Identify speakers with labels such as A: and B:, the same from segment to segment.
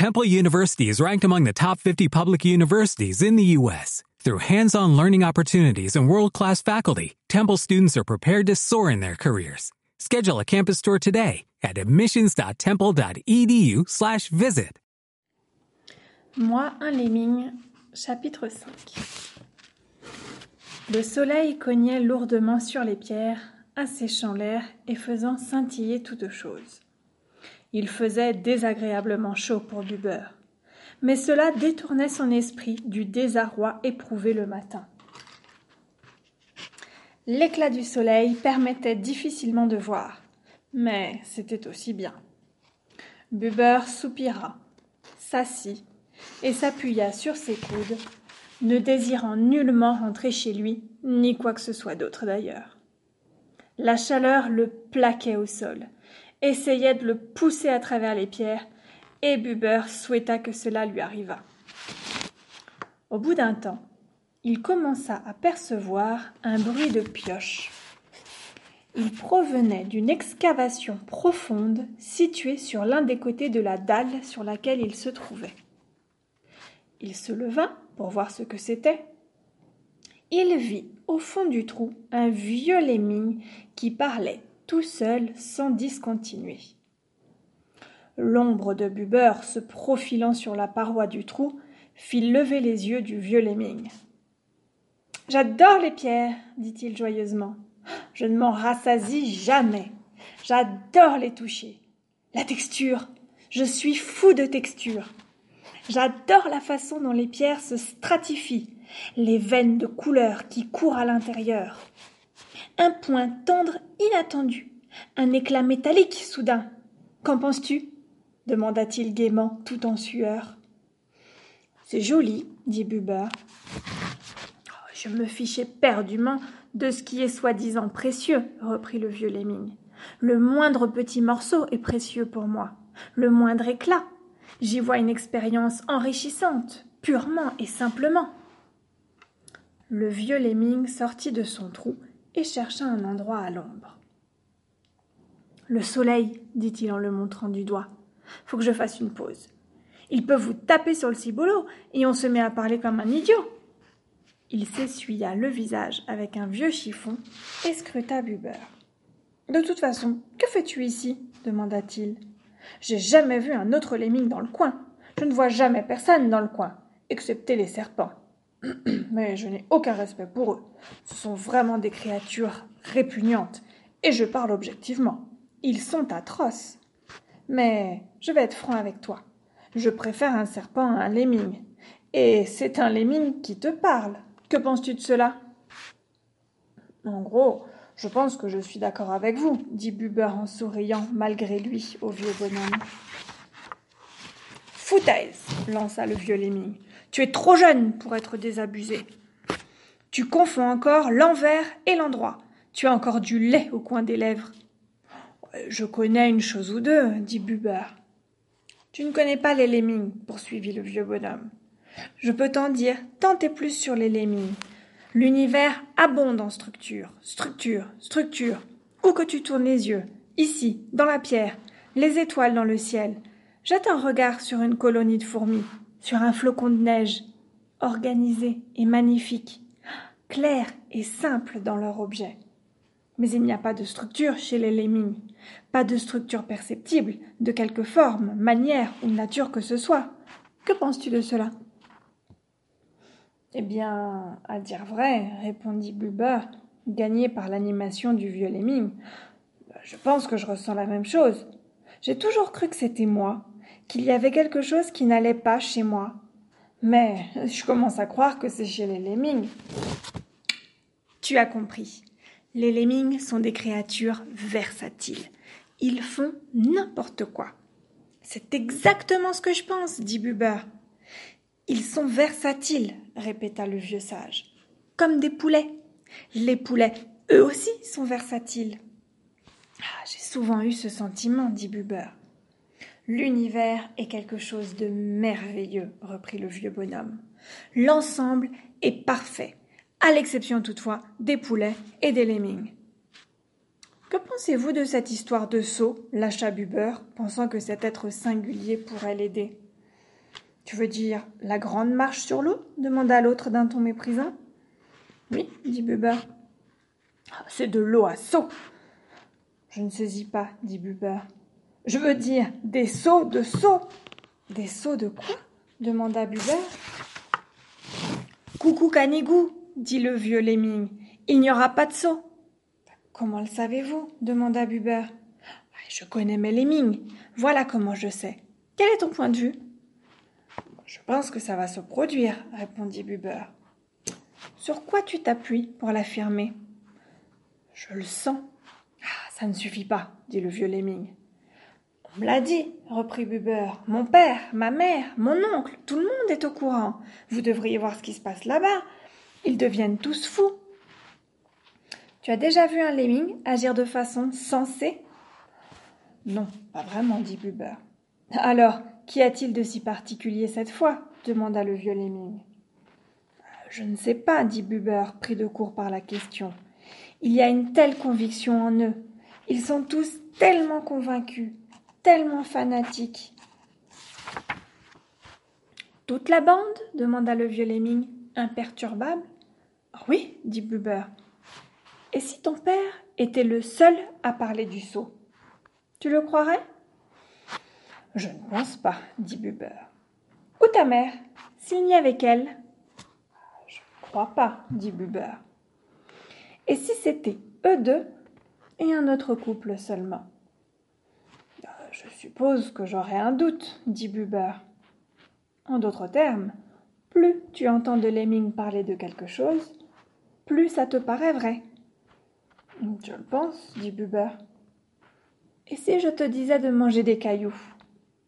A: Temple University is ranked among the top 50 public universities in the U.S. Through hands-on learning opportunities and world-class faculty, Temple students are prepared to soar in their careers. Schedule a campus tour today at admissions.temple.edu/visit.
B: Moi, un lemming, chapitre 5 Le soleil cognait lourdement sur les pierres, asséchant l'air et faisant scintiller toutes choses. Il faisait désagréablement chaud pour Buber, mais cela détournait son esprit du désarroi éprouvé le matin. L'éclat du soleil permettait difficilement de voir, mais c'était aussi bien. Buber soupira, s'assit et s'appuya sur ses coudes, ne désirant nullement rentrer chez lui, ni quoi que ce soit d'autre d'ailleurs. La chaleur le plaquait au sol, essayait de le pousser à travers les pierres, et Buber souhaita que cela lui arrivât. Au bout d'un temps, il commença à percevoir un bruit de pioche. Il provenait d'une excavation profonde située sur l'un des côtés de la dalle sur laquelle il se trouvait. Il se leva pour voir ce que c'était. Il vit au fond du trou un vieux lemming qui parlait tout seul sans discontinuer. L'ombre de Buber se profilant sur la paroi du trou fit lever les yeux du vieux lemming. J'adore les pierres, dit-il joyeusement. Je ne m'en rassasie jamais. J'adore les toucher. La texture. Je suis fou de texture. J'adore la façon dont les pierres se stratifient, les veines de couleur qui courent à l'intérieur un point tendre inattendu, un éclat métallique soudain. Qu'en penses-tu? demanda-t-il gaiement, tout en sueur. C'est joli, dit Buber. Oh, je me fichais perdument de ce qui est soi-disant précieux, reprit le vieux Lemming. Le moindre petit morceau est précieux pour moi, le moindre éclat. J'y vois une expérience enrichissante, purement et simplement. Le vieux Lemming sortit de son trou et chercha un endroit à l'ombre. Le soleil, dit-il en le montrant du doigt. Faut que je fasse une pause. Il peut vous taper sur le ciboulot et on se met à parler comme un idiot. Il s'essuya le visage avec un vieux chiffon et scruta Buber. De toute façon, que fais-tu ici? demanda-t-il. J'ai jamais vu un autre lemming dans le coin. Je ne vois jamais personne dans le coin, excepté les serpents. Mais je n'ai aucun respect pour eux. Ce sont vraiment des créatures répugnantes. Et je parle objectivement. Ils sont atroces. Mais je vais être franc avec toi. Je préfère un serpent à un lemming. Et c'est un lemming qui te parle. Que penses-tu de cela? En gros, je pense que je suis d'accord avec vous, dit Buber en souriant malgré lui au vieux bonhomme. Foutaise lança le vieux lemming. Tu es trop jeune pour être désabusé. Tu confonds encore l'envers et l'endroit. Tu as encore du lait au coin des lèvres. Je connais une chose ou deux, dit Buber. Tu ne connais pas les lemmings, poursuivit le vieux bonhomme. Je peux t'en dire tant et plus sur les lemmings. L'univers abonde en structure, structure, structure. Où que tu tournes les yeux, ici, dans la pierre, les étoiles dans le ciel. Jette un regard sur une colonie de fourmis sur un flocon de neige, organisé et magnifique, clair et simple dans leur objet. Mais il n'y a pas de structure chez les lemmings, pas de structure perceptible, de quelque forme, manière ou nature que ce soit. Que penses-tu de cela? Eh bien, à dire vrai, répondit Buber, gagné par l'animation du vieux lemming, je pense que je ressens la même chose. J'ai toujours cru que c'était moi, qu'il y avait quelque chose qui n'allait pas chez moi. Mais je commence à croire que c'est chez les lemmings. Tu as compris. Les lemmings sont des créatures versatiles. Ils font n'importe quoi. C'est exactement ce que je pense, dit Buber. Ils sont versatiles, répéta le vieux sage. Comme des poulets. Les poulets, eux aussi, sont versatiles. Ah, j'ai souvent eu ce sentiment, dit Buber. L'univers est quelque chose de merveilleux, reprit le vieux bonhomme. L'ensemble est parfait, à l'exception toutefois des poulets et des lemmings. Que pensez-vous de cette histoire de sot lâcha Buber, pensant que cet être singulier pourrait l'aider? Tu veux dire la grande marche sur l'eau? demanda l'autre d'un ton méprisant. Oui, dit Buber. Ah, c'est de l'eau à seau. Je ne saisis pas, dit Buber. Je veux dire des seaux de seaux. Des seaux de quoi? demanda Buber. Coucou canigou, dit le vieux lemming. Il n'y aura pas de seau. Comment le savez-vous? demanda Buber. Je connais mes lemmings. Voilà comment je sais. Quel est ton point de vue? Je pense que ça va se produire, répondit Buber. Sur quoi tu t'appuies pour l'affirmer? Je le sens. Ah, ça ne suffit pas, dit le vieux lemming. On me l'a dit, reprit Buber. Mon père, ma mère, mon oncle, tout le monde est au courant. Vous devriez voir ce qui se passe là-bas. Ils deviennent tous fous. Tu as déjà vu un lemming agir de façon sensée? Non, pas vraiment, dit Buber. Alors, qu'y a-t-il de si particulier cette fois? demanda le vieux lemming. Je ne sais pas, dit Buber, pris de court par la question. Il y a une telle conviction en eux. Ils sont tous tellement convaincus, tellement fanatiques. Toute la bande demanda le vieux lemming, imperturbable. Oui, dit Buber. Et si ton père était le seul à parler du sceau Tu le croirais? Je ne pense pas, dit Buber. Ou ta mère Signe avec elle Je ne crois pas, dit Buber. Et si c'était eux deux et un autre couple seulement? Je suppose que j'aurais un doute, dit Buber. En d'autres termes, plus tu entends de Lemming parler de quelque chose, plus ça te paraît vrai. Je le pense, dit Buber. Et si je te disais de manger des cailloux,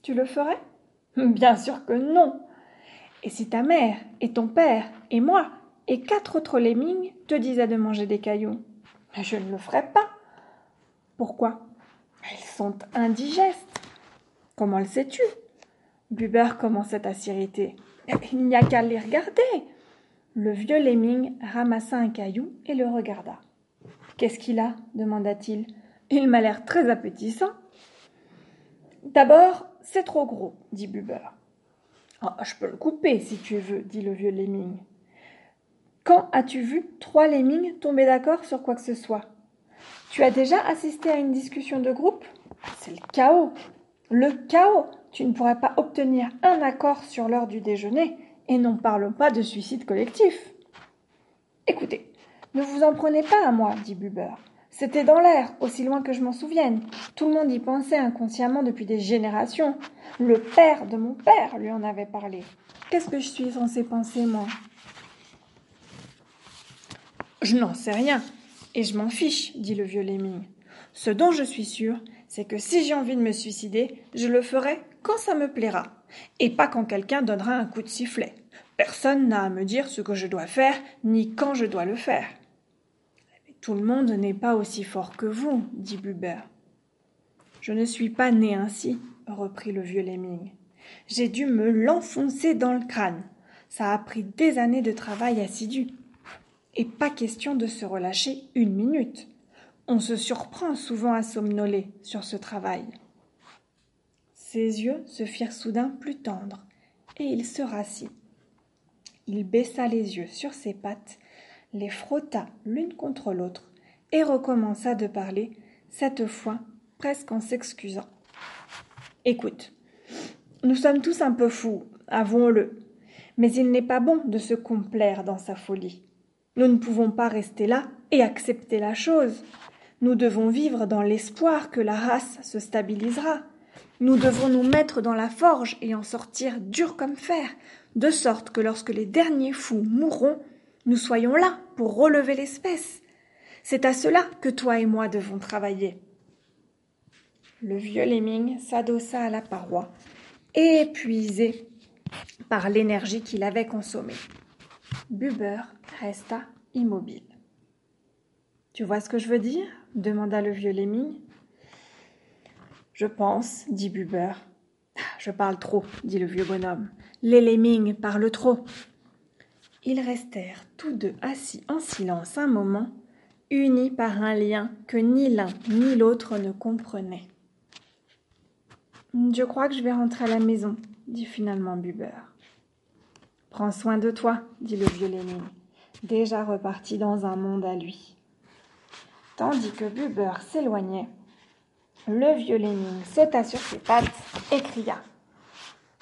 B: tu le ferais? Bien sûr que non. Et si ta mère, et ton père, et moi, et quatre autres lemmings te disaient de manger des cailloux? Je ne le ferais pas. Pourquoi? Ils sont indigestes. Comment le sais-tu? Buber commençait à s'irriter. Il n'y a qu'à les regarder. Le vieux lemming ramassa un caillou et le regarda. Qu'est-ce qu'il a? demanda-t-il. Il m'a l'air très appétissant. D'abord, c'est trop gros, dit Buber. Ah, je peux le couper si tu veux, dit le vieux lemming. Quand as-tu vu trois lemmings tomber d'accord sur quoi que ce soit? Tu as déjà assisté à une discussion de groupe? C'est le chaos. Le chaos. Tu ne pourrais pas obtenir un accord sur l'heure du déjeuner, et n'en parlons pas de suicide collectif. Écoutez, ne vous en prenez pas à moi, dit Buber. C'était dans l'air, aussi loin que je m'en souvienne. Tout le monde y pensait inconsciemment depuis des générations. Le père de mon père lui en avait parlé. Qu'est-ce que je suis censé penser, moi? Je n'en sais rien, et je m'en fiche, dit le vieux lemming. Ce dont je suis sûr, c'est que si j'ai envie de me suicider, je le ferai quand ça me plaira, et pas quand quelqu'un donnera un coup de sifflet. Personne n'a à me dire ce que je dois faire, ni quand je dois le faire. Tout le monde n'est pas aussi fort que vous, dit Buber. Je ne suis pas né ainsi, reprit le vieux lemming. J'ai dû me l'enfoncer dans le crâne. Ça a pris des années de travail assidu. Et pas question de se relâcher une minute. On se surprend souvent à somnoler sur ce travail. Ses yeux se firent soudain plus tendres, et il se rassit. Il baissa les yeux sur ses pattes les frotta l'une contre l'autre et recommença de parler, cette fois presque en s'excusant. Écoute, nous sommes tous un peu fous, avouons-le, mais il n'est pas bon de se complaire dans sa folie. Nous ne pouvons pas rester là et accepter la chose. Nous devons vivre dans l'espoir que la race se stabilisera. Nous devons nous mettre dans la forge et en sortir dur comme fer, de sorte que lorsque les derniers fous mourront, nous soyons là pour relever l'espèce. C'est à cela que toi et moi devons travailler. Le vieux lemming s'adossa à la paroi, épuisé par l'énergie qu'il avait consommée. Buber resta immobile. Tu vois ce que je veux dire? demanda le vieux lemming. Je pense, dit Buber. Je parle trop, dit le vieux bonhomme. Les lemmings parlent trop. Ils restèrent tous deux assis en silence un moment, unis par un lien que ni l'un ni l'autre ne comprenaient. Je crois que je vais rentrer à la maison, dit finalement Buber. Prends soin de toi, dit le vieux Lénine, déjà reparti dans un monde à lui. Tandis que Buber s'éloignait, le vieux Lénine sauta sur ses pattes et cria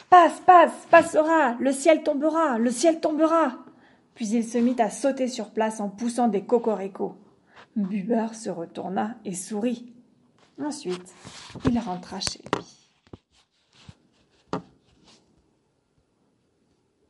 B: Passe, passe, passera, le ciel tombera, le ciel tombera. Puis il se mit à sauter sur place en poussant des cocoricos. Buber se retourna et sourit. Ensuite, il rentra chez lui.